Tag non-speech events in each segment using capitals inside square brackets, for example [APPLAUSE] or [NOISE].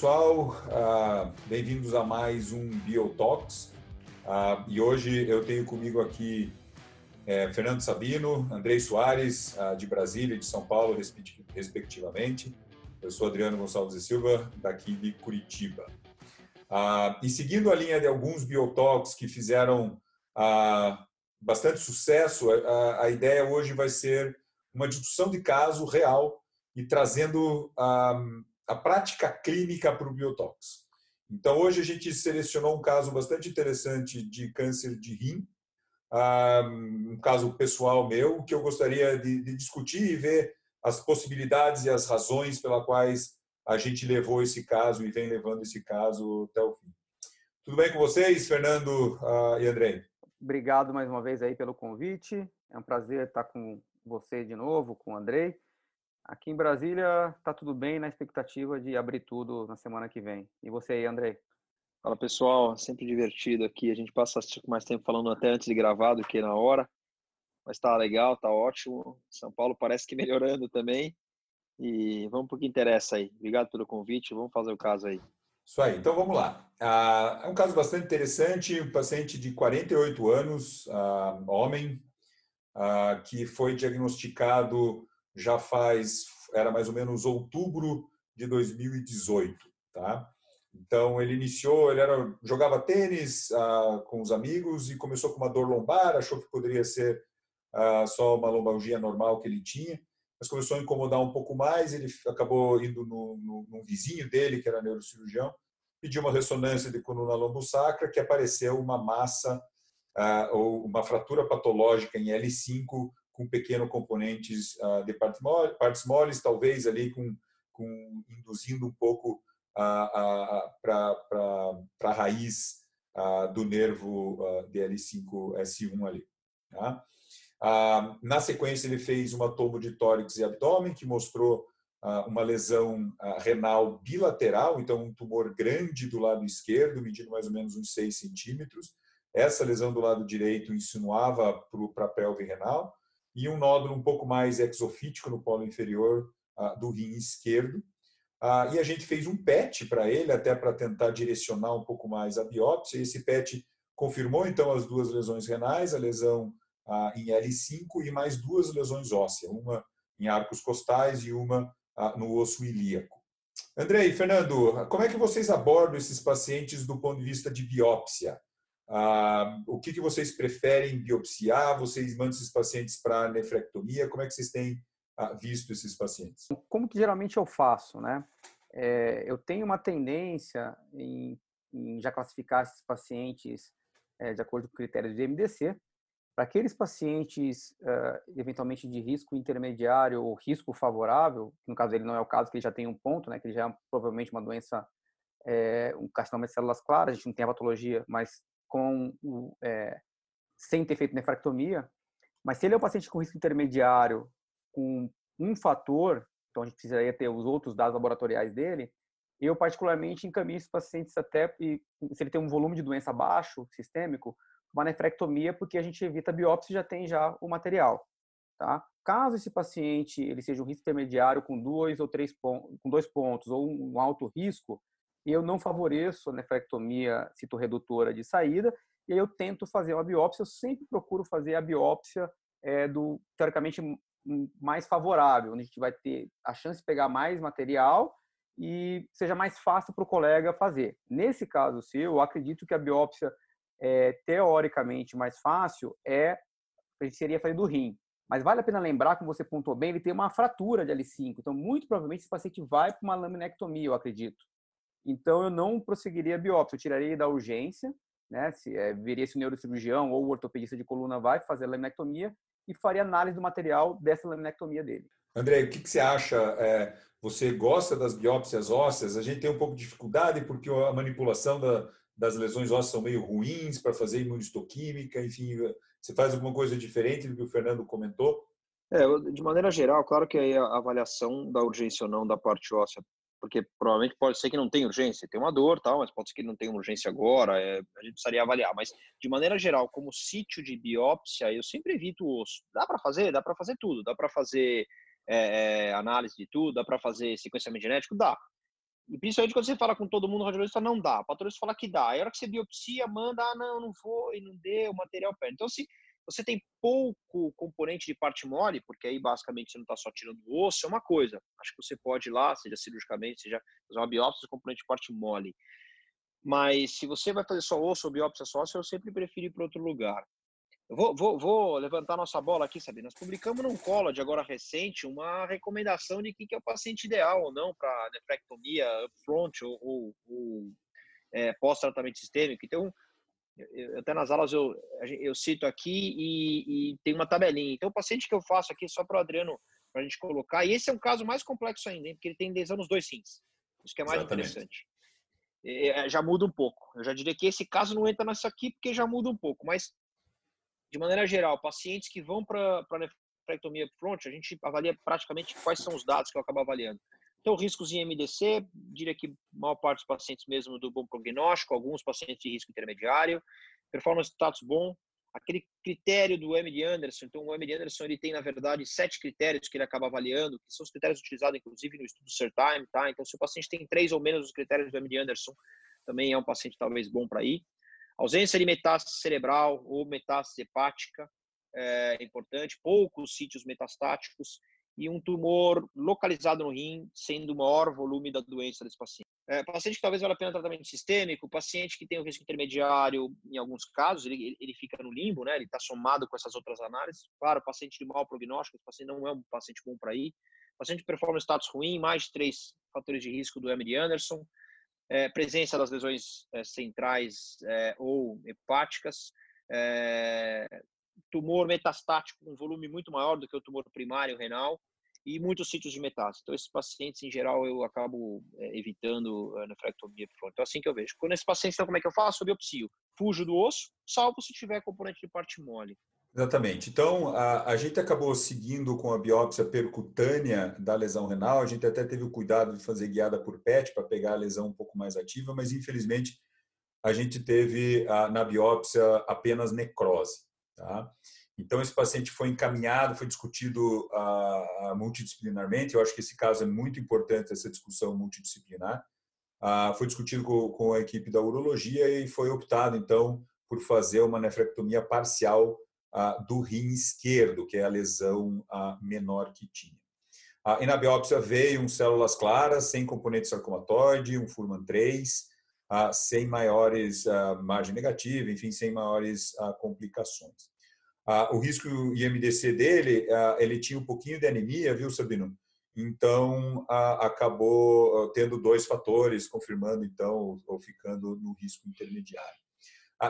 pessoal, uh, bem-vindos a mais um Biotalks. Uh, e hoje eu tenho comigo aqui é, Fernando Sabino, Andrei Soares, uh, de Brasília e de São Paulo, respectivamente. Eu sou Adriano Gonçalves e Silva, daqui de Curitiba. e seguindo a linha de alguns Biotalks que fizeram bastante sucesso, a, a, ideia hoje vai ser uma discussão de caso real e trazendo a prática clínica para o biotox. Então, hoje a gente selecionou um caso bastante interessante de câncer de rim, um caso pessoal meu, que eu gostaria de, de discutir e ver as possibilidades e as razões pelas quais a gente levou esse caso e vem levando esse caso até o fim. Tudo bem com vocês, Fernando uh, e André? Obrigado mais uma vez aí pelo convite. É um prazer estar com você de novo, com o Andrei. Aqui em Brasília está tudo bem na expectativa de abrir tudo na semana que vem. E você aí, André? Fala pessoal, sempre divertido aqui. A gente passa mais tempo falando até antes de gravar do que na hora. Mas está legal, está ótimo. São Paulo parece que [LAUGHS] melhorando também. E vamos para o que interessa aí. Obrigado pelo convite, vamos fazer o caso aí. Isso aí, então vamos lá. Ah, é um caso bastante interessante, um paciente de 48 anos, ah, homem, ah, que foi diagnosticado já faz, era mais ou menos outubro de 2018, tá? Então ele iniciou, ele era, jogava tênis ah, com os amigos e começou com uma dor lombar, achou que poderia ser ah, só uma lombalgia normal que ele tinha, mas começou a incomodar um pouco mais, ele acabou indo no, no, no vizinho dele, que era neurocirurgião, pediu uma ressonância de coluna lombosacra, que apareceu uma massa ah, ou uma fratura patológica em L5 com pequenos componentes uh, de partes moles, partes moles, talvez ali com, com induzindo um pouco para a raiz do nervo uh, DL5S1 ali. Tá? na sequência, ele fez uma tomo de tórax e abdômen, que mostrou uma lesão renal bilateral, então um tumor grande do lado esquerdo, medindo mais ou menos uns 6 centímetros. Essa lesão do lado direito insinuava para a pelve renal e um nódulo um pouco mais exofítico no polo inferior do rim esquerdo. Ah, e a gente fez um PET para ele, até para tentar direcionar um pouco mais a biópsia. E esse PET confirmou então as duas lesões renais, a lesão ah, em L5 e mais duas lesões ósseas, uma em arcos costais e uma no osso ilíaco. André e Fernando, como é que vocês abordam esses pacientes do ponto de vista de biópsia? Ah, o que, que vocês preferem biopsiar? Vocês mandam esses pacientes para nefrectomia? Como é que vocês têm ah, visto esses pacientes? Como que geralmente eu faço, né? É, eu tenho uma tendência em, em, já classificar esses pacientes é, de acordo com critérios de MDC. Para aqueles pacientes uh, eventualmente de risco intermediário ou risco favorável, no caso dele não é o caso, que ele já tem um ponto, né, que ele já é provavelmente uma doença, é, um carcinoma de células claras, a gente não tem a patologia, mas com é, sem ter feito nefrectomia, mas se ele é um paciente com risco intermediário, com um fator, então a gente precisaria ter os outros dados laboratoriais dele, eu particularmente encaminho esses pacientes até, se ele tem um volume de doença baixo, sistêmico, uma nefrectomia, porque a gente evita a biópsia e já tem já o material. Tá? Caso esse paciente ele seja um risco intermediário com dois ou três pontos, com dois pontos ou um alto risco, eu não favoreço a nefrectomia citorredutora de saída, e eu tento fazer uma biópsia, eu sempre procuro fazer a biópsia é, do, teoricamente, mais favorável, onde a gente vai ter a chance de pegar mais material e seja mais fácil para o colega fazer. Nesse caso seu, eu acredito que a biópsia é, teoricamente mais fácil é a gente seria fazer do rim. Mas vale a pena lembrar, como você pontuou bem, ele tem uma fratura de L5. Então, muito provavelmente, esse paciente vai para uma laminectomia, eu acredito. Então, eu não prosseguiria a biópsia, eu tiraria da urgência, né? Se é, veria se o neurocirurgião ou o ortopedista de coluna vai fazer a laminectomia e faria análise do material dessa laminectomia dele. André, o que, que você acha? É, você gosta das biópsias ósseas? A gente tem um pouco de dificuldade porque a manipulação da, das lesões ósseas são meio ruins para fazer imunistoquímica, enfim, você faz alguma coisa diferente do que o Fernando comentou? É, de maneira geral, claro que a avaliação da urgência ou não da parte óssea, porque provavelmente pode ser que não tenha urgência, tem uma dor, tal, mas pode ser que não tenha urgência agora, é, a gente precisaria avaliar. Mas de maneira geral, como sítio de biópsia, eu sempre evito o osso. Dá para fazer, dá para fazer tudo, dá para fazer é, é, análise de tudo, dá para fazer sequenciamento genético, dá. E principalmente quando você fala com todo mundo, o radiologista não dá. O fala que dá. Aí a hora que você biopsia, manda, ah, não, não foi, não deu, o material perde. Então, se você tem pouco componente de parte mole, porque aí basicamente você não está só tirando o osso, é uma coisa. Acho que você pode ir lá, seja cirurgicamente, seja fazer uma biópsia componente de parte mole. Mas se você vai fazer só osso ou biópsia sócia, eu sempre prefiro ir para outro lugar. Eu vou, vou, vou, levantar nossa bola aqui, sabe? Nós publicamos num college agora recente uma recomendação de quem que é o paciente ideal ou não para nefrectomia upfront ou, ou, ou é, pós-tratamento sistêmico. Então, eu, até nas aulas eu, eu cito aqui e, e, tem uma tabelinha. Então, o paciente que eu faço aqui, só para o Adriano, para a gente colocar, e esse é um caso mais complexo ainda, hein, porque ele tem lesão nos dois rins. Isso que é mais Exatamente. interessante. É, já muda um pouco. Eu já diria que esse caso não entra nessa aqui, porque já muda um pouco. Mas, de maneira geral, pacientes que vão para a nefrectomia front, a gente avalia praticamente quais são os dados que eu acabo avaliando. Então, riscos em MDC, diria que maior parte dos pacientes mesmo do bom prognóstico, alguns pacientes de risco intermediário, performance status bom, aquele critério do MD Anderson, então o MD Anderson ele tem na verdade sete critérios que ele acaba avaliando, que são os critérios utilizados inclusive no estudo CERTIME, tá? Então se o paciente tem três ou menos os critérios do MD Anderson, também é um paciente talvez bom para ir. Ausência de metástase cerebral ou metástase hepática é importante, poucos sítios metastáticos e um tumor localizado no rim, sendo o maior volume da doença desse paciente. É, paciente que talvez valha a pena tratamento sistêmico, paciente que tem o risco intermediário, em alguns casos, ele, ele fica no limbo, né? Ele está somado com essas outras análises. Claro, paciente de mau prognóstico, esse paciente não é um paciente bom para ir. Paciente de performance status ruim, mais de três fatores de risco do MD Anderson. É, presença das lesões é, centrais é, ou hepáticas. É, tumor metastático com volume muito maior do que o tumor primário renal e muitos sítios de metástase. Então, esses pacientes, em geral, eu acabo é, evitando a nefrectomia. Então, assim que eu vejo. Quando esse paciente, então, como é que eu faço? Eu biopsio. Fujo do osso, salvo se tiver componente de parte mole. Exatamente. Então, a, a, gente acabou seguindo com a biópsia percutânea da lesão renal. A gente até teve o cuidado de fazer guiada por PET para pegar a lesão um pouco mais ativa, mas infelizmente a gente teve a, na biópsia apenas necrose. Tá? Então, esse paciente foi encaminhado, foi discutido uh, multidisciplinarmente. Eu acho que esse caso é muito importante, essa discussão multidisciplinar. Uh, foi discutido com, com, a equipe da urologia e foi optado, então, por fazer uma nefrectomia parcial do rim esquerdo, que é a lesão menor que tinha. e na biópsia veio um células claras, sem componente sarcomatoide, um Furman 3, sem maiores margem negativa, enfim, sem maiores complicações. Ah, o risco IMDC dele, ah, ele tinha um pouquinho de anemia, viu, Sabino? Então, ah, acabou tendo dois fatores, confirmando, então, ou ficando no risco intermediário.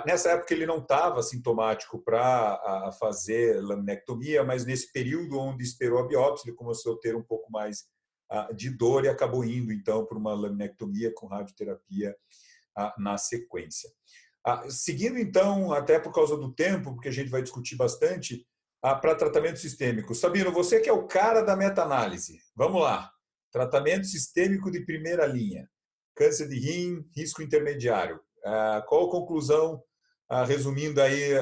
Nessa época, ele não estava sintomático para fazer laminectomia, mas nesse período onde esperou a biópsia, ele começou a ter um pouco mais de dor e acabou indo, então, para uma laminectomia com radioterapia na sequência. Ah, seguindo então, até por causa do tempo, porque a gente vai discutir bastante, ah, para tratamento sistêmico. Sabino, você que é o cara da meta-análise. Vamos lá. Tratamento sistêmico de primeira linha. Câncer de rim, risco intermediário. Ah, qual a conclusão, resumindo aí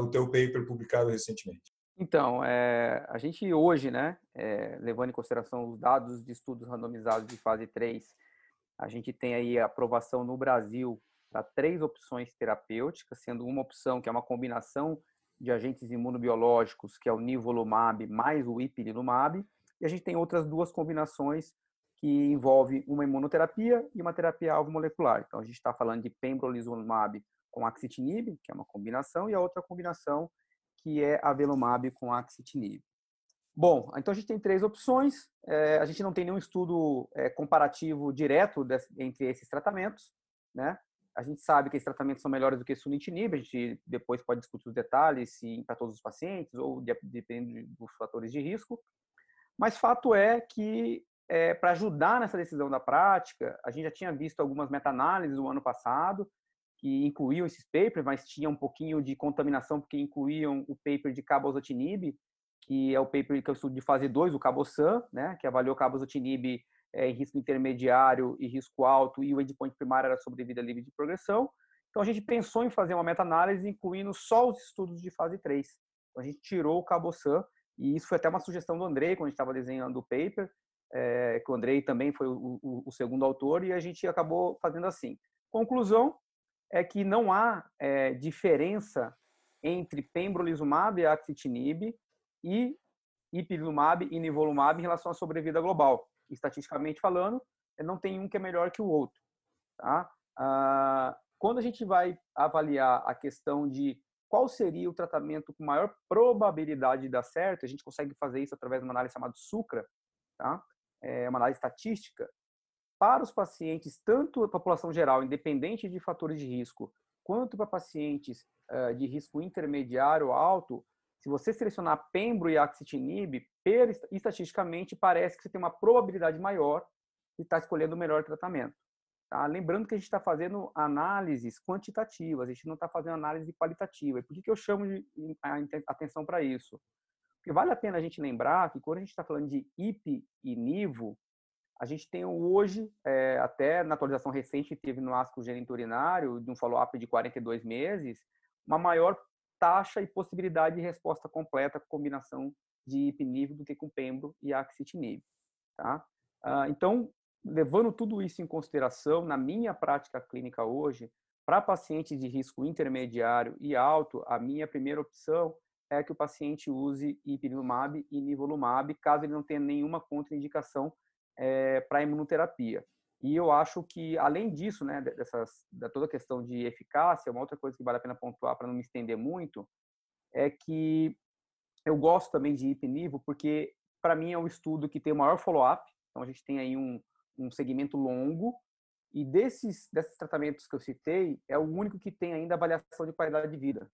o teu paper publicado recentemente? Então, é, a gente hoje, né, é, levando em consideração os dados de estudos randomizados de fase 3, a gente tem aí aprovação no Brasil para três opções terapêuticas, sendo uma opção que é uma combinação de agentes imunobiológicos, que é o nivolumab mais o ipilimumab, e a gente tem outras duas combinações que envolvem uma imunoterapia e uma terapia alvo molecular. Então a gente está falando de pembrolizumab com axitinib, que é uma combinação, e a outra combinação que é avelumab com axitinib. Bom, então a gente tem três opções. É, a gente não tem nenhum estudo é, comparativo direto desse, entre esses tratamentos, né? A gente sabe que esses tratamentos são melhores do que sunitinib, a gente depois pode discutir os detalhes, para todos os pacientes ou dependendo dos fatores de risco. Mas fato é que é, para ajudar nessa decisão da prática, a gente já tinha visto algumas meta-análises no ano passado que incluíam esses papers, mas tinha um pouquinho de contaminação porque incluíam o paper de cabozantinib que é o paper que eu estudo de fase 2, o CABOSAN, né, que avaliou cabozantinib é, risco intermediário e risco alto, e o endpoint primário era sobre vida livre de progressão. Então, a gente pensou em fazer uma meta-análise incluindo só os estudos de fase 3. Então, a gente tirou o CABOSAN, e isso foi até uma sugestão do Andrei, quando a gente estava desenhando o paper, é, que o Andrei também foi o, o, o, segundo autor, e a gente acabou fazendo assim. Conclusão é que não há é, diferença entre pembrolizumab e axitinib e ipilimumab e nivolumab em relação à sobrevida global. Estatisticamente falando, não tem um que é melhor que o outro. Tá? Ah, quando a gente vai avaliar a questão de qual seria o tratamento com maior probabilidade de dar certo, a gente consegue fazer isso através de uma análise chamada SUCRA, tá? é uma análise estatística, para os pacientes, tanto a população geral, independente de fatores de risco, quanto para pacientes uh, de risco intermediário alto, se você selecionar pembro e axitinib, estatisticamente parece que você tem uma probabilidade maior de estar escolhendo o melhor tratamento. Tá? Lembrando que a gente está fazendo análises quantitativas, a gente não está fazendo análise qualitativa. E por que, que eu chamo de a atenção para isso? Porque vale a pena a gente lembrar que quando a gente está falando de IP e NIVO, a gente tem hoje, é, até na atualização recente teve no ASCO geniturinário, de um follow-up de 42 meses, uma maior taxa e possibilidade de resposta completa com combinação de ipiniv do que com pembro e axitinib. Tá? Ah, então, levando tudo isso em consideração, na minha prática clínica hoje, para pacientes de risco intermediário e alto, a minha primeira opção é que o paciente use ipilimumab e nivolumab, caso ele não tenha nenhuma contraindicação é, para imunoterapia. E eu acho que, além disso, né, dessas, da toda a questão de eficácia, uma outra coisa que vale a pena pontuar para não me estender muito, é que eu gosto também de IPNIVO porque, para mim, é um estudo que tem o maior follow-up. Então, a gente tem aí um, um segmento longo. E desses, desses tratamentos que eu citei, é o único que tem ainda avaliação de qualidade de vida.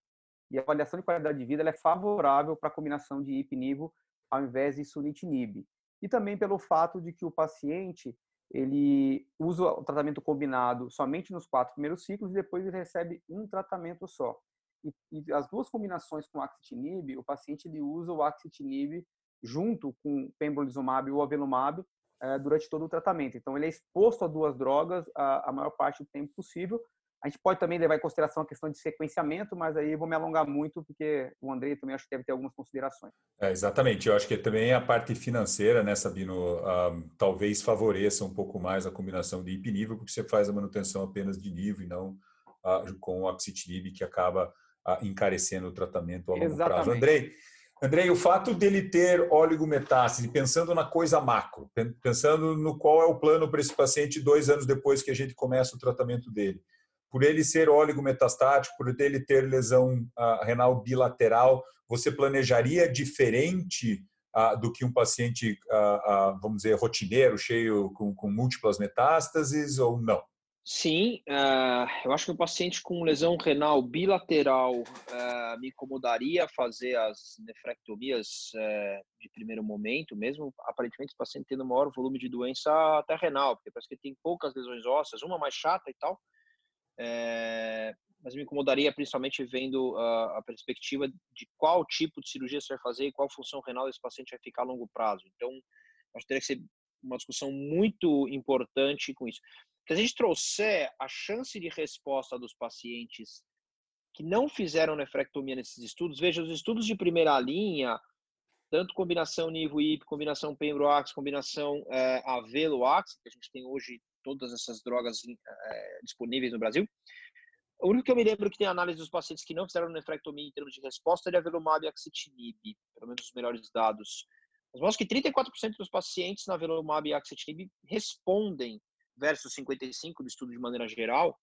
E a avaliação de qualidade de vida é favorável para a combinação de IPNIVO ao invés de sunitinib. E também pelo fato de que o paciente ele usa o tratamento combinado somente nos quatro primeiros ciclos e depois ele recebe um tratamento só. E, e as duas combinações com axitinib, o paciente ele usa o axitinib junto com pembrolizumab ou avelumab é, durante todo o tratamento. Então ele é exposto a duas drogas a, a maior parte do tempo possível a gente pode também levar em consideração a questão de sequenciamento, mas aí eu vou me alongar muito, porque o André também acho que deve ter algumas considerações. É, exatamente. Eu acho que também a parte financeira, né, Sabino, um, talvez favoreça um pouco mais a combinação de IP nível, porque você faz a manutenção apenas de nível e não uh, com o axitinib, que acaba encarecendo o tratamento a longo exatamente. prazo. Andrei, Andrei, o fato dele ter oligometástase, pensando na coisa macro, pensando no qual é o plano para esse paciente dois anos depois que a gente começa o tratamento dele, por ele ser oligometastático, por ele ter lesão uh, renal bilateral, você planejaria diferente uh, do que um paciente, uh, vamos dizer, rotineiro, cheio com, com múltiplas metástases ou não? Sim, eu acho que um paciente com lesão renal bilateral me incomodaria fazer as nefrectomias de primeiro momento, mesmo aparentemente o paciente tendo maior volume de doença até renal, porque parece que tem poucas lesões ósseas, uma mais chata e tal, é, mas me incomodaria principalmente vendo a, a, perspectiva de qual tipo de cirurgia você vai fazer e qual função renal desse paciente vai ficar a longo prazo. Então, acho que teria que ser uma discussão muito importante com isso. Se a gente trouxer a chance de resposta dos pacientes que não fizeram nefrectomia nesses estudos, veja, os estudos de primeira linha, tanto combinação nivo-ip, combinação pembroax, combinação é, avelo-ax, que a gente tem hoje todas essas drogas é, disponíveis no Brasil. O único que eu me lembro que tem análise dos pacientes que não fizeram nefrectomia em termos de resposta é avelumab e axitinib, pelo menos os melhores dados. Mas mostra que 34% dos pacientes na avelumab e axitinib respondem, versus 55% do estudo de maneira geral,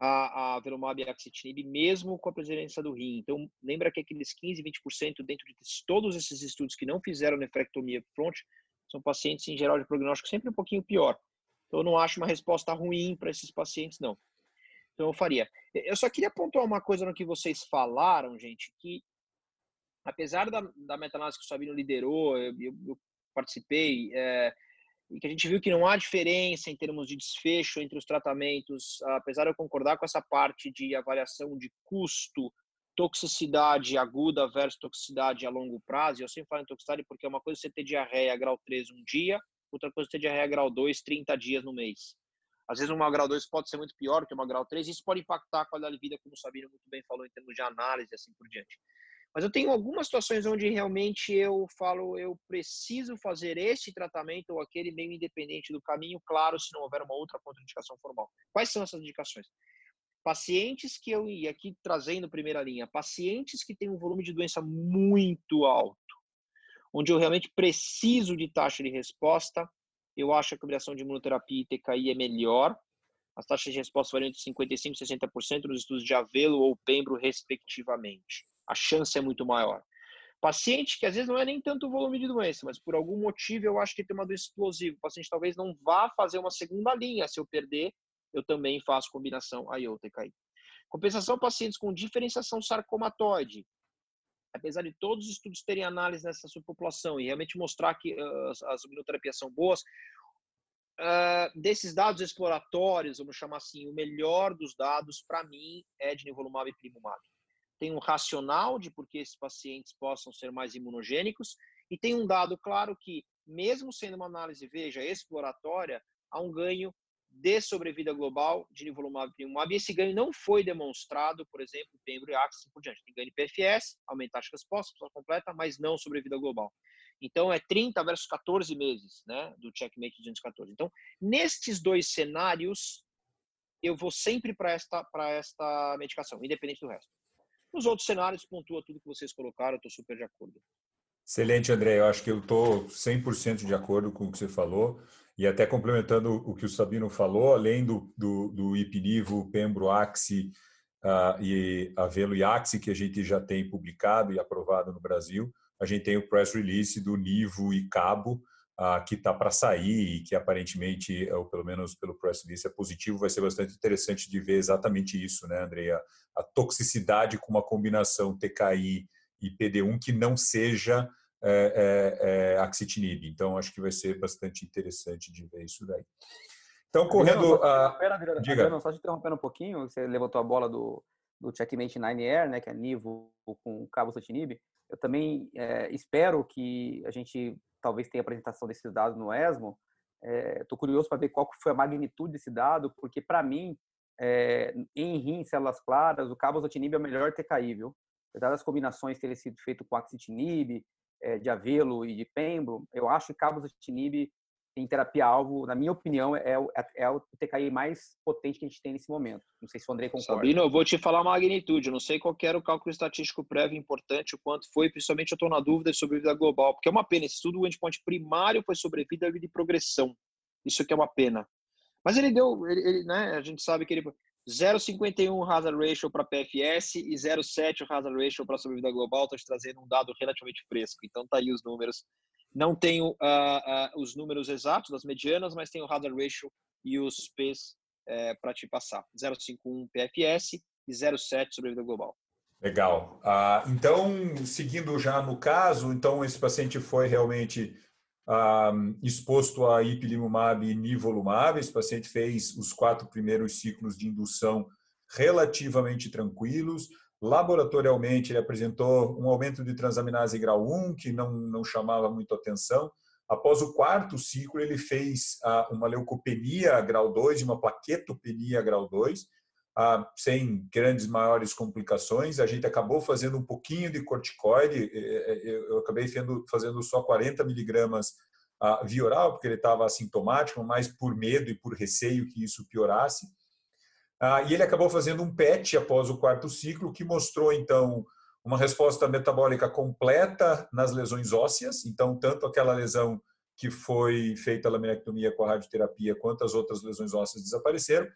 a, a avelumab e axitinib, mesmo com a presença do rim. Então, lembra que aqueles 15, 20% dentro de todos esses estudos que não fizeram nefrectomia front são pacientes, em geral, de prognóstico sempre um pouquinho pior. Então, eu não acho uma resposta ruim para esses pacientes, não. Então, eu faria. Eu só queria pontuar uma coisa no que vocês falaram, gente, que apesar da, da meta-análise que o Sabino liderou, eu, eu, eu participei, é, e que a gente viu que não há diferença em termos de desfecho entre os tratamentos, apesar de eu concordar com essa parte de avaliação de custo toxicidade aguda versus toxicidade a longo prazo. Eu sempre falo em toxicidade porque é uma coisa você ter diarreia grau 3 um dia, outra coisa ter diarreia grau 2 30 dias no mês. Às vezes uma grau 2 pode ser muito pior que uma grau 3, isso pode impactar a qualidade de vida, como o Sabino muito bem falou, em termos de análise e assim por diante. Mas eu tenho algumas situações onde realmente eu falo, eu preciso fazer este tratamento ou aquele meio independente do caminho, claro, se não houver uma outra contraindicação formal. Quais são essas indicações? Pacientes que eu, e aqui trazendo primeira linha, pacientes que têm um volume de doença muito alto, onde eu realmente preciso de taxa de resposta, eu acho que a combinação de imunoterapia e TKI é melhor. As taxas de resposta variam entre 55% e 60% nos estudos de Avelo ou Pembro, respectivamente a chance é muito maior. Paciente que às vezes não é nem tanto o volume de doença, mas por algum motivo eu acho que tem uma doença explosiva. O paciente talvez não vá fazer uma segunda linha. Se eu perder, eu também faço combinação IOTKI. Compensação pacientes com diferenciação sarcomatoide. Apesar de todos os estudos terem análise nessa subpopulação e realmente mostrar que uh, as imunoterapias são boas, uh, desses dados exploratórios, vamos chamar assim, o melhor dos dados para mim é de nivolumab e primumab tem um racional de por que esses pacientes possam ser mais imunogênicos e tem um dado claro que, mesmo sendo uma análise, veja, exploratória, há um ganho de sobrevida global de nivolumab e primumab. E esse ganho não foi demonstrado, por exemplo, em pembro e axis e por diante. Tem ganho de PFS, aumentar as respostas, completa, mas não sobrevida global. Então, é 30 versus 14 meses né, do checkmate 214. Então, nestes dois cenários, eu vou sempre para esta, esta medicação, independente do resto. Nos outros cenários, pontua tudo que vocês colocaram, eu estou super de acordo. Excelente, André. Eu acho que eu estou 100% de acordo com o que você falou. E até complementando o que o Sabino falou, além do, do, do IPNIVO, Pembro, Axi uh, e Avelo e Axi, que a gente já tem publicado e aprovado no Brasil, a gente tem o press release do Nivo e Cabo, uh, que está para sair e que aparentemente, ou pelo menos pelo press release, é positivo. Vai ser bastante interessante de ver exatamente isso, né, Andrea? A toxicidade com uma combinação TKI e PD1 que não seja é, é, é, axitinib. Então, acho que vai ser bastante interessante de ver isso daí. Então, correndo. a... Diga. Adriano, só te interrompendo um pouquinho, você levantou a bola do, do Checkmate 9 né, que é Nivo com cabo Satinib. Eu também é, espero que a gente talvez tenha apresentação desses dados no ESMO. Estou é, curioso para ver qual foi a magnitude desse dado, porque para mim, é, em rim, células claras, o cabozantinib é o melhor TKI, viu? Apesar das combinações terem sido feitas com axitinib, é, de avelo e de pembro, eu acho que cabozantinib em terapia-alvo, na minha opinião, é o, é, é o TKI mais potente que a gente tem nesse momento. Não sei se o André concorda. Sabino, eu vou te falar a magnitude. Eu não sei qual era o cálculo estatístico prévio importante, o quanto foi, principalmente eu estou na dúvida sobre vida global, porque é uma pena. Esse estudo, o endpoint primário foi sobrevida e progressão. Isso aqui é uma pena. Mas ele deu, ele, ele, né, a gente sabe que ele 0,51 hazard ratio para PFS e 0,7 hazard ratio para sobrevida global. Estou te trazendo um dado relativamente fresco. Então tá aí os números não tenho uh, uh, os números exatos das medianas, mas tenho o hazard ratio e os P's é, para te passar. 0,51 PFS e 0,7 sobrevida global. Legal. Uh, então, seguindo já no caso, então esse paciente foi realmente exposto a ipilimumab e nivolumab. Esse paciente fez os quatro primeiros ciclos de indução relativamente tranquilos. Laboratorialmente, ele apresentou um aumento de transaminase grau 1, que não, não chamava muito atenção. Após o quarto ciclo, ele fez ah, uma leucopenia grau 2 e uma plaquetopenia grau 2, ah, sem grandes maiores complicações. A gente acabou fazendo um pouquinho de corticoide, eu acabei fazendo só 40 miligramas ah, via oral, porque ele estava assintomático, mas por medo e por receio que isso piorasse. Ah, e ele acabou fazendo um PET após o quarto ciclo, que mostrou, então, uma resposta metabólica completa nas lesões ósseas. Então, tanto aquela lesão que foi feita a laminectomia com a radioterapia, quanto as outras lesões ósseas desapareceram.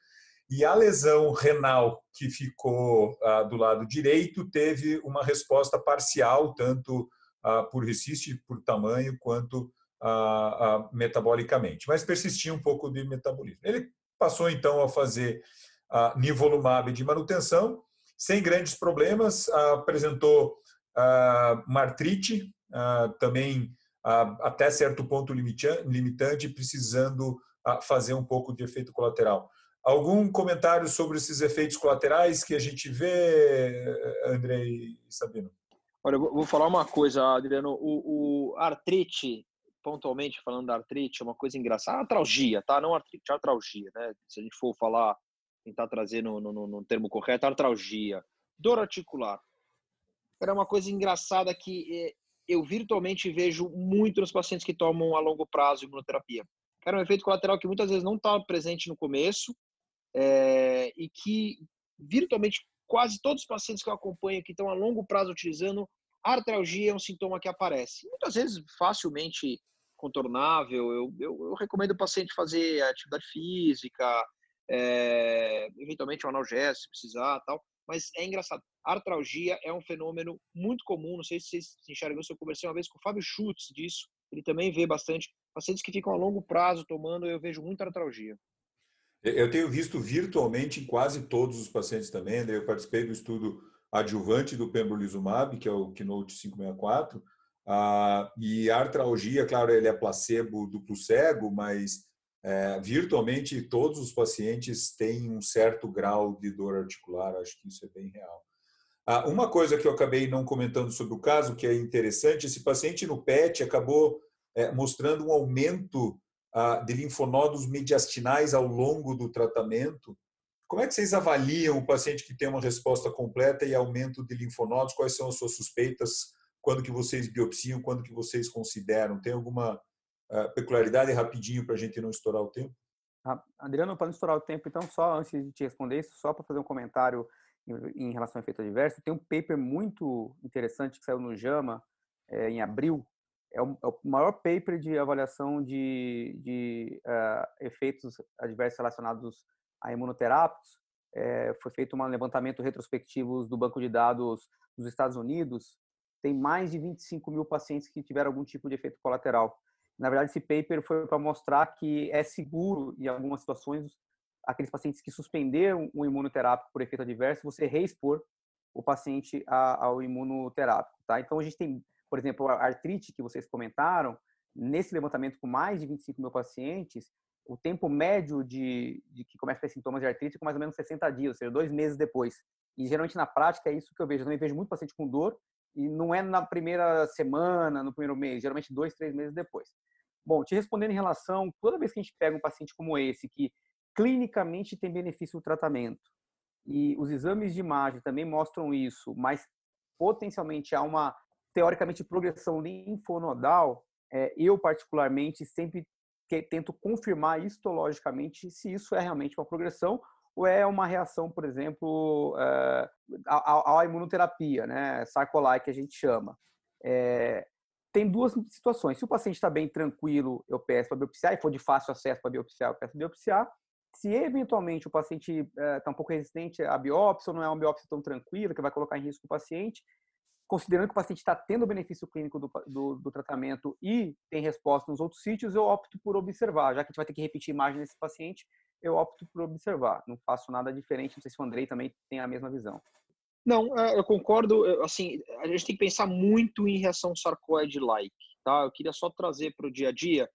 E a lesão renal que ficou ah, do lado direito teve uma resposta parcial, tanto ah, por resiste, por tamanho, quanto ah, metabolicamente. Mas persistia um pouco de metabolismo. Ele passou então a fazer uh, nivolumab de manutenção, sem grandes problemas, apresentou martrite, uh, também até certo ponto limitante, precisando fazer um pouco de efeito colateral. Algum comentário sobre esses efeitos colaterais que a gente vê, André e Sabino? Olha, eu vou falar uma coisa, Adriano. O, o artrite, pontualmente falando da artrite, é uma coisa engraçada. A artralgia, tá? Não artrite, artralgia, né? Se a gente for falar, tentar trazer no, no, no termo correto, artralgia. Dor articular. Era uma coisa engraçada que eh, eu virtualmente vejo muito nos pacientes que tomam a longo prazo imunoterapia. Era um efeito colateral que muitas vezes não estava presente no começo é, e que virtualmente quase todos os pacientes que eu acompanho que estão a longo prazo utilizando, artralgia é um sintoma que aparece. Muitas vezes facilmente contornável. Eu, eu, eu recomendo o paciente fazer atividade física, é, eventualmente um analgésico, se precisar, tal. Mas é engraçado. Artralgia é um fenômeno muito comum. Não sei se vocês enxergam isso. Eu conversei uma vez com o Fábio Schutz disso. Ele também vê bastante. Pacientes que ficam a longo prazo tomando, eu vejo muita artralgia. Eu tenho visto virtualmente em quase todos os pacientes também. Eu participei do estudo adjuvante do pembrolizumab, que é o Keynote 564. Ah, e a artralgia, claro, ele é placebo duplo cego, mas é, virtualmente todos os pacientes têm um certo grau de dor articular. Acho que isso é bem real. Ah, uma coisa que eu acabei não comentando sobre o caso, que é interessante, esse paciente no PET acabou é, mostrando um aumento de linfonodos mediastinais ao longo do tratamento. Como é que vocês avaliam o paciente que tem uma resposta completa e aumento de linfonodos? Quais são as suas suspeitas? Quando que vocês biopsiam? Quando que vocês consideram? Tem alguma peculiaridade rapidinho para a gente não estourar o tempo? Adriano, para não estourar o tempo, então, só antes de te responder isso, só para fazer um comentário em relação ao efeito adverso, tem um paper muito interessante que saiu no JAMA é, em abril, é o, é o, maior paper de avaliação de, de uh, efeitos adversos relacionados a imunoterápicos. É, foi feito um levantamento retrospectivo do banco de dados dos Estados Unidos. Tem mais de 25 mil pacientes que tiveram algum tipo de efeito colateral. Na verdade, esse paper foi para mostrar que é seguro, em algumas situações, aqueles pacientes que suspenderam o imunoterápico por efeito adverso, você reexpor o paciente ao imunoterápico. Tá? Então, a gente tem por exemplo, a artrite que vocês comentaram, nesse levantamento com mais de 25 mil pacientes, o tempo médio de, de que começa a ter sintomas de artrite é com mais ou menos 60 dias, ou seja, dois meses depois. E geralmente na prática é isso que eu vejo. Eu também vejo muito paciente com dor e não é na primeira semana, no primeiro mês, geralmente dois, três meses depois. Bom, te respondendo em relação, toda vez que a gente pega um paciente como esse, que clinicamente tem benefício do tratamento, e os exames de imagem também mostram isso, mas potencialmente há uma teoricamente, progressão linfonodal, é, eu particularmente sempre que, tento confirmar histologicamente se isso é realmente uma progressão ou é uma reação, por exemplo, é, à, à, imunoterapia, né, sarcolai que a gente chama. É, tem duas situações. Se o paciente está bem tranquilo, eu peço para biopsiar, e for de fácil acesso para biopsiar, eu peço biopsiar. Se eventualmente o paciente está é, tá um pouco resistente à biópsia, ou não é uma biópsia tão tranquila, que vai colocar em risco o paciente, considerando que o paciente está tendo benefício clínico do, do, do, tratamento e tem resposta nos outros sítios, eu opto por observar. Já que a gente vai ter que repetir imagem desse paciente, eu opto por observar. Não faço nada diferente. Não sei se o Andrei também tem a mesma visão. Não, é, eu concordo. Assim, a gente tem que pensar muito em reação sarcoide-like. Tá? Eu queria só trazer para o dia a dia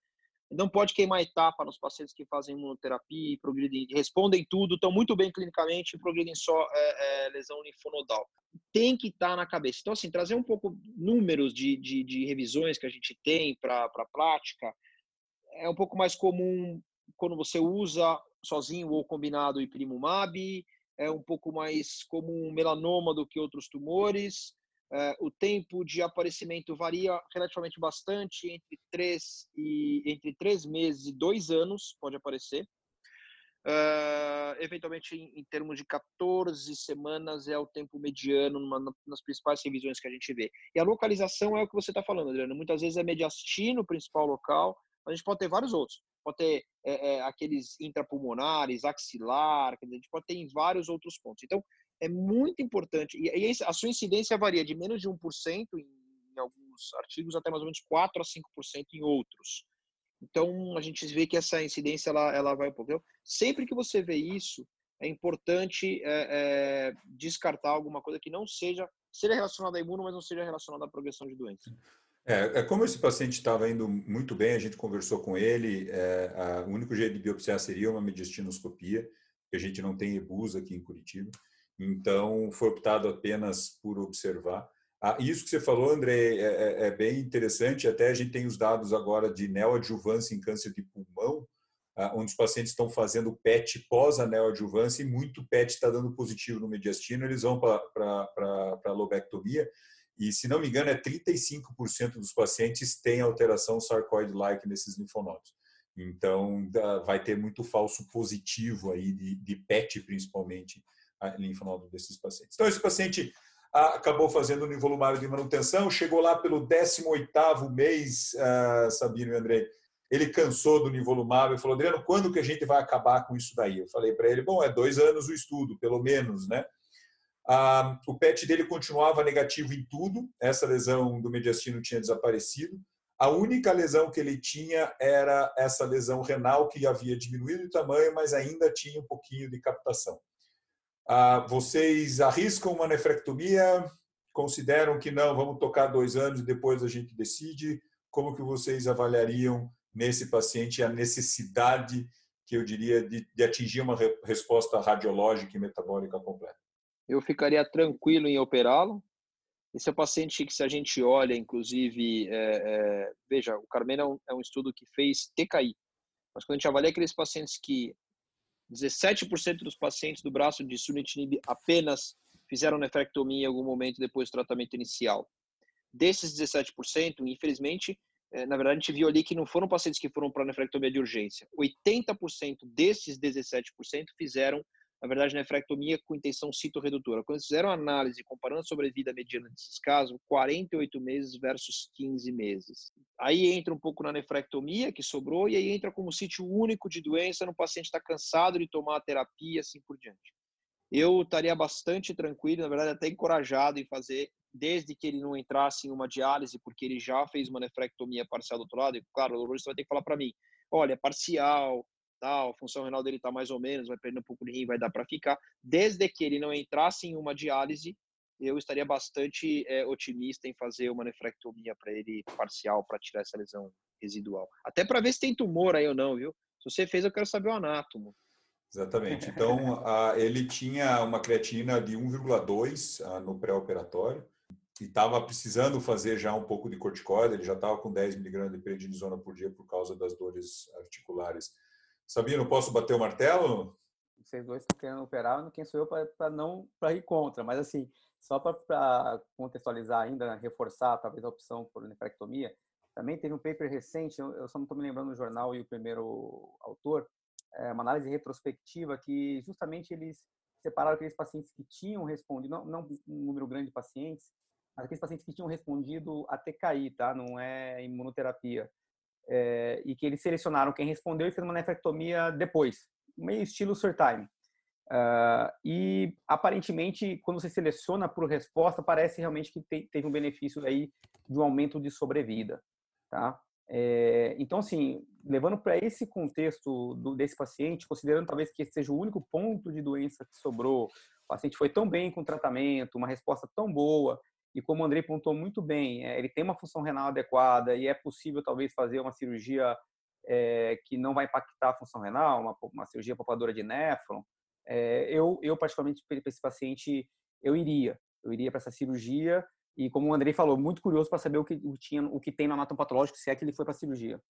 não pode queimar etapa nos pacientes que fazem imunoterapia e progridem, respondem tudo, estão muito bem clinicamente e progridem só é, é, lesão linfonodal. Tem que estar tá na cabeça. Então, assim, trazer um pouco números de, de, de revisões que a gente tem para a prática é um pouco mais comum quando você usa sozinho ou combinado ipilimumab, é um pouco mais comum melanoma do que outros tumores, é, o tempo de aparecimento varia relativamente bastante, entre três, e, entre três meses e dois anos pode aparecer. Uh, eventualmente, em, em, termos de 14 semanas, é o tempo mediano numa, nas principais revisões que a gente vê. E a localização é o que você está falando, Adriano. Muitas vezes é mediastino o principal local, mas a gente pode ter vários outros. Pode ter é, é, aqueles intrapulmonares, axilar, a gente pode ter em vários outros pontos. Então, é muito importante. E, e a sua incidência varia de menos de 1% em, em alguns artigos até mais ou menos 4 a 5% em outros. Então, a gente vê que essa incidência ela, ela vai um pouco. Sempre que você vê isso, é importante é, é, descartar alguma coisa que não seja, seja relacionada a imuno, mas não seja relacionada à progressão de doença. É, é como esse paciente estava indo muito bem, a gente conversou com ele, é, a, o único jeito de biopsiar seria uma mediastinoscopia. que a gente não tem EBUS aqui em Curitiba. Então, foi optado apenas por observar. Ah, isso que você falou, André, é, é, é, bem interessante. Até a gente tem os dados agora de neoadjuvância em câncer de pulmão, ah, onde os pacientes estão fazendo PET pós a neoadjuvância e muito PET está dando positivo no mediastino, eles vão para a lobectomia. E, se não me engano, é 35% dos pacientes têm alteração sarcoide-like nesses linfonodos. Então, vai ter muito falso positivo aí de, de PET, principalmente, linfonodo desses pacientes. Então, esse paciente acabou fazendo o nivolumab de manutenção, chegou lá pelo 18º mês, uh, Sabino e André, ele cansou do nivolumab e falou, Adriano, quando que a gente vai acabar com isso daí? Eu falei para ele, bom, é dois anos o estudo, pelo menos, né? Ah, o PET dele continuava negativo em tudo, essa lesão do mediastino tinha desaparecido. A única lesão que ele tinha era essa lesão renal que havia diminuído de tamanho, mas ainda tinha um pouquinho de captação. Ah, vocês arriscam uma nefrectomia? Consideram que não? Vamos tocar dois anos e depois a gente decide? Como que vocês avaliariam nesse paciente a necessidade, que eu diria, de, de atingir uma resposta radiológica e metabólica completa? Eu ficaria tranquilo em operá-lo. Esse é um paciente que, se a gente olha, inclusive, é, é, veja, o Carmena é um, é um estudo que fez TKI, mas quando a gente avalia aqueles pacientes que 17% dos pacientes do braço de sunitinib apenas fizeram nefrectomia em algum momento depois do tratamento inicial. Desses 17%, infelizmente, eh, na verdade, a gente viu ali que não foram pacientes que foram para nefrectomia de urgência. 80% desses 17% fizeram na verdade, nefrectomia com intenção citorredutora. Quando eles fizeram análise comparando a sobrevida mediana desses casos, 48 meses versus 15 meses. Aí entra um pouco na nefrectomia que sobrou e aí entra como sítio único de doença no paciente está cansado de tomar a terapia, assim por diante. Eu estaria bastante tranquilo, na verdade até encorajado em fazer, desde que ele não entrasse em uma diálise, porque ele já fez uma nefrectomia parcial do outro lado. E, claro, o urologista vai ter que falar para mim, olha, parcial, tal, a função renal dele está mais ou menos, vai perder um pouco de rim, vai dar para ficar. Desde que ele não entrasse em uma diálise, eu estaria bastante é, otimista em fazer uma nefrectomia para ele parcial, para tirar essa lesão residual. Até para ver se tem tumor aí ou não, viu? Se você fez, eu quero saber o anátomo. Exatamente. Então, ele tinha uma creatina de 1,2 no pré-operatório e estava precisando fazer já um pouco de corticoide, ele já estava com 10 miligramas de prednisona por dia por causa das dores articulares. Sabino, posso bater o martelo? Vocês dois estão querendo operar, quem sou eu para não para ir contra, mas assim, só para contextualizar ainda, reforçar talvez a opção por nefrectomia, também teve um paper recente, eu só não estou me lembrando do jornal e o primeiro autor, é uma análise retrospectiva que justamente eles separaram aqueles pacientes que tinham respondido, não, não um número grande de pacientes, mas aqueles pacientes que tinham respondido a TKI, tá? Não é imunoterapia é, e que eles selecionaram quem respondeu e fez uma nefrectomia depois, meio estilo Surtime. Uh, e aparentemente, quando você seleciona por resposta, parece realmente que te, teve um benefício aí de um aumento de sobrevida, tá? É, então, assim, levando para esse contexto do, desse paciente, considerando talvez que esse seja o único ponto de doença que sobrou, o paciente foi tão bem com o tratamento, uma resposta tão boa, e como o Andrei pontuou muito bem, é, ele tem uma função renal adequada e é possível talvez fazer uma cirurgia é, que não vai impactar a função renal, uma, uma cirurgia poupadora de néfron. É, eu, eu, particularmente, para esse paciente, eu iria. Eu iria para essa cirurgia e, como o Andrei falou, muito curioso para saber o que, o, tinha, o que tem no anatomopatológico, se é que ele foi para a cirurgia.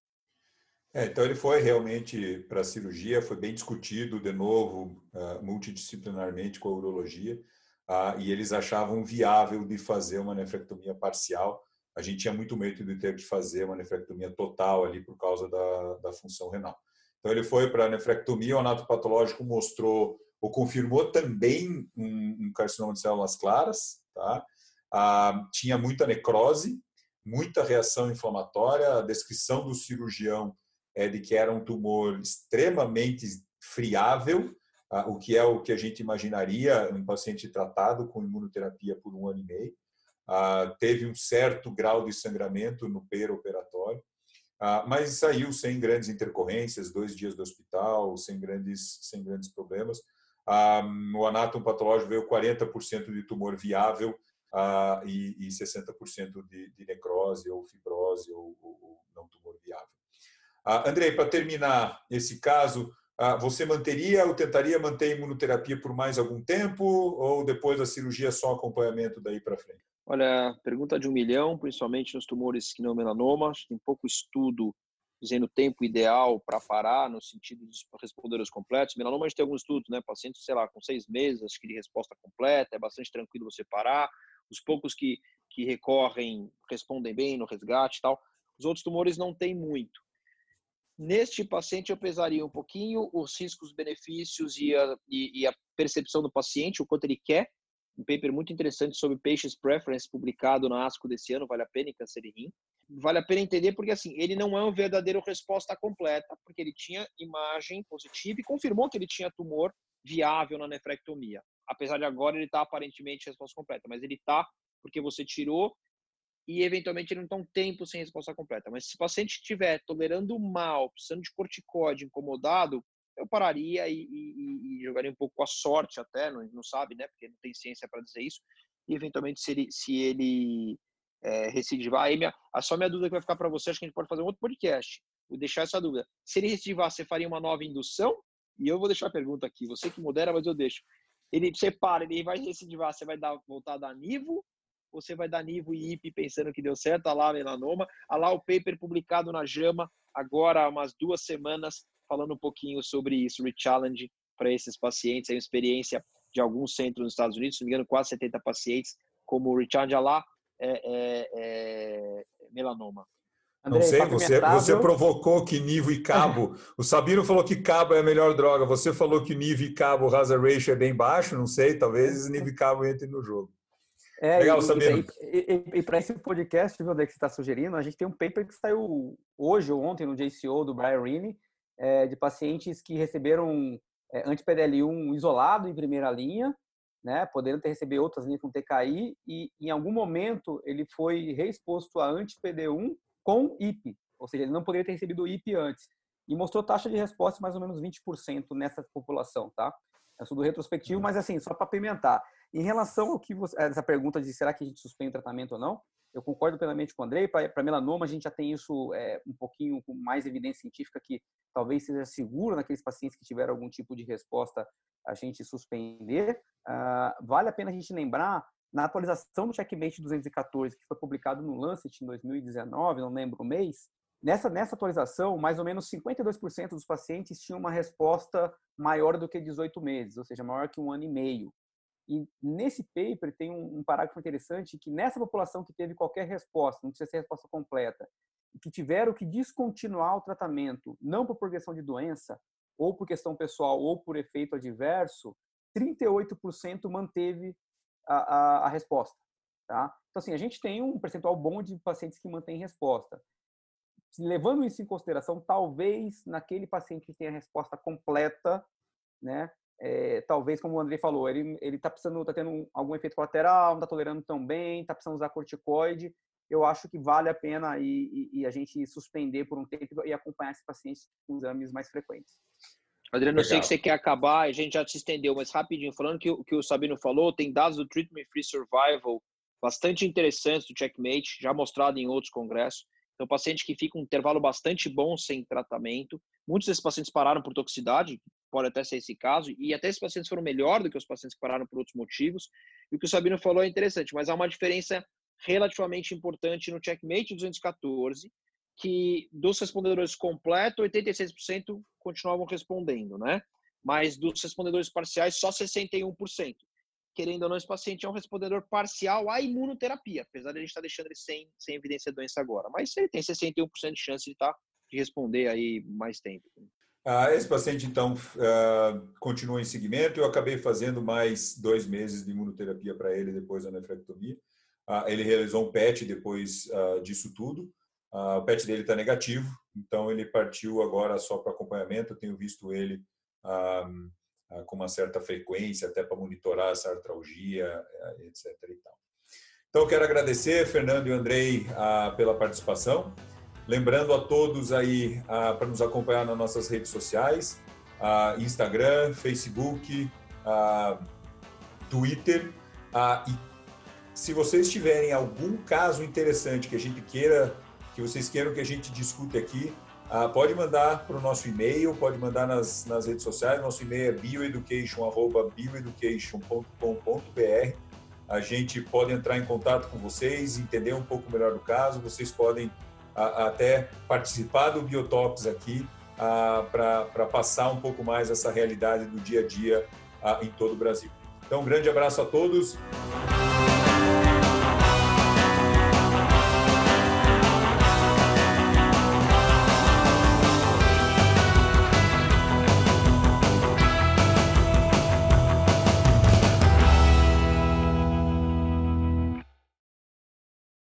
É, então ele foi realmente para a cirurgia, foi bem discutido de novo, uh, multidisciplinarmente com a urologia ah, e eles achavam viável de fazer uma nefrectomia parcial. A gente tinha muito medo de ter que fazer uma nefrectomia total ali por causa da, da função renal. Então ele foi para a nefrectomia, o anatopatológico mostrou ou confirmou também um, um carcinoma de células claras, tá? Ah, tinha muita necrose, muita reação inflamatória. A descrição do cirurgião é de que era um tumor extremamente friável, o que é o que a gente imaginaria um paciente tratado com imunoterapia por um ano e meio. Ah, teve um certo grau de sangramento no operatório, ah, mas saiu sem grandes intercorrências, dois dias do hospital, sem grandes, sem grandes problemas. No anátomo patológico veio 40% de tumor viável e, 60% de, necrose ou fibrose ou, não tumor viável. Andrei, para terminar esse caso, ah, você manteria ou tentaria manter a imunoterapia por mais algum tempo ou depois da cirurgia só acompanhamento daí para frente? Olha, pergunta de um milhão, principalmente nos tumores que não melanoma. Tem pouco estudo dizendo o tempo ideal para parar, no sentido de responder os completos. Melanoma a gente tem alguns estudos, né? Pacientes, sei lá, com seis meses, acho que de resposta completa, é bastante tranquilo você parar. Os poucos que, que recorrem respondem bem no resgate e tal. Os outros tumores não tem muito. Neste paciente, eu pesaria um pouquinho os riscos, benefícios e a, e, e a percepção do paciente, o quanto ele quer. Um paper muito interessante sobre Patients Preference, publicado na ASCO desse ano, vale a pena em rim. Vale a pena entender porque, assim, ele não é uma verdadeira resposta completa, porque ele tinha imagem positiva e confirmou que ele tinha tumor viável na nefrectomia. Apesar de agora ele estar tá aparentemente resposta completa, mas ele está porque você tirou e eventualmente ele não está um tempo sem resposta completa. Mas se o paciente estiver tolerando mal, precisando de corticóide, incomodado, eu pararia e, e, e, jogaria um pouco a sorte até, não, não sabe, né? Porque não tem ciência para dizer isso. E eventualmente se ele, se ele é, recidivar, aí minha, a só minha dúvida que vai ficar para você, acho que a gente pode fazer um outro podcast. Vou deixar essa dúvida. Se ele recidivar, você faria uma nova indução? E eu vou deixar a pergunta aqui. Você que modera, mas eu deixo. Ele separa, ele vai recidivar, você vai dar, voltar a dar nível você vai dar Nivo e IP pensando que deu certo, a lá melanoma, a lá o paper publicado na JAMA agora há umas duas semanas, falando um pouquinho sobre isso, Rechallenge para esses pacientes, é uma experiência de alguns centros nos Estados Unidos, se não me engano, quase 70 pacientes, como o Rechallenge lá é, é, é melanoma. Andrei, não sei, você, você provocou que Nivo e Cabo. o Sabino falou que Cabo é a melhor droga. Você falou que Nivo e Cabo, o hazard ratio é bem baixo. Não sei, talvez Nivo e Cabo entrem no jogo. É, Legal, Sabino. E, e, e para esse podcast, viu, que você está sugerindo, a gente tem um paper que saiu hoje ou ontem no JCO do Brian Rini, é, de pacientes que receberam é, anti-PDL1 isolado em primeira linha, né, podendo ter recebido outras linhas com TKI, e em algum momento ele foi reexposto a anti-PD1 com IP, ou seja, ele não poderia ter recebido IP antes. E mostrou taxa de resposta mais ou menos 20% nessa população, tá? É estudo retrospectivo, mas assim, só para pimentar. Em relação ao que você, essa pergunta de será que a gente suspende o tratamento ou não, eu concordo plenamente com o Andrei. Para melanoma, a gente já tem isso é, um pouquinho com mais evidência científica que talvez seja seguro naqueles pacientes que tiveram algum tipo de resposta a gente suspender. Uh, vale a pena a gente lembrar, na atualização do Checkmate 214, que foi publicado no Lancet em 2019, não lembro o mês, nessa, nessa atualização, mais ou menos 52% dos pacientes tinham uma resposta maior do que 18 meses, ou seja, maior que um ano e meio. E nesse paper tem um, um, parágrafo interessante que nessa população que teve qualquer resposta, não precisa ser resposta completa, que tiveram que descontinuar o tratamento, não por progressão de doença, ou por questão pessoal, ou por efeito adverso, 38% manteve a, a, a resposta. Tá? Então, assim, a gente tem um percentual bom de pacientes que mantêm resposta. Levando isso em consideração, talvez naquele paciente que tem a resposta completa, né, é, talvez, como o André falou, ele ele está precisando, está tendo algum efeito colateral, não está tolerando tão bem, está precisando usar corticoide. Eu acho que vale a pena e, e, e, a gente suspender por um tempo e acompanhar esse paciente com exames mais frequentes. Adriano, Legal. eu sei que você quer acabar, a gente já se estendeu, mas rapidinho, falando que o que o Sabino falou, tem dados do Treatment Free Survival bastante interessantes do Checkmate, já mostrado em outros congressos. Então, paciente que fica um intervalo bastante bom sem tratamento. Muitos desses pacientes pararam por toxicidade, pode até ser esse caso, e até esses pacientes foram melhor do que os pacientes que pararam por outros motivos. E o que o Sabino falou é interessante, mas há uma diferença relativamente importante no Checkmate 214, que dos respondedores completos, 86% continuavam respondendo, né? Mas dos respondedores parciais, só 61% querendo ou não, esse paciente é um respondedor parcial à imunoterapia, apesar de a gente estar deixando ele sem, sem evidência de doença agora. Mas ele tem 61% de chance de, estar, tá, de responder aí mais tempo. Ah, esse paciente, então, uh, continua em seguimento. Eu acabei fazendo mais dois meses de imunoterapia para ele depois da nefrectomia. Uh, ele realizou um PET depois disso tudo. o PET dele está negativo, então ele partiu agora só para acompanhamento. Eu tenho visto ele ah, com uma certa frequência, até para monitorar essa artralgia, eh, etc. Então, quero agradecer, Fernando e Andrei, ah, pela participação. Lembrando a todos aí ah, para nos acompanhar nas nossas redes sociais, Instagram, Facebook, Twitter. E se vocês tiverem algum caso interessante que a gente queira, que vocês queiram que a gente discute aqui, pode mandar para o nosso e-mail, pode mandar nas, nas redes sociais. Nosso e-mail é bioeducation.bioeducation.com.br. A gente pode entrar em contato com vocês, entender um pouco melhor do caso. Vocês podem a, até participar do Biotops aqui para passar um pouco mais essa realidade do dia a dia em todo o Brasil. Então, um grande abraço a todos.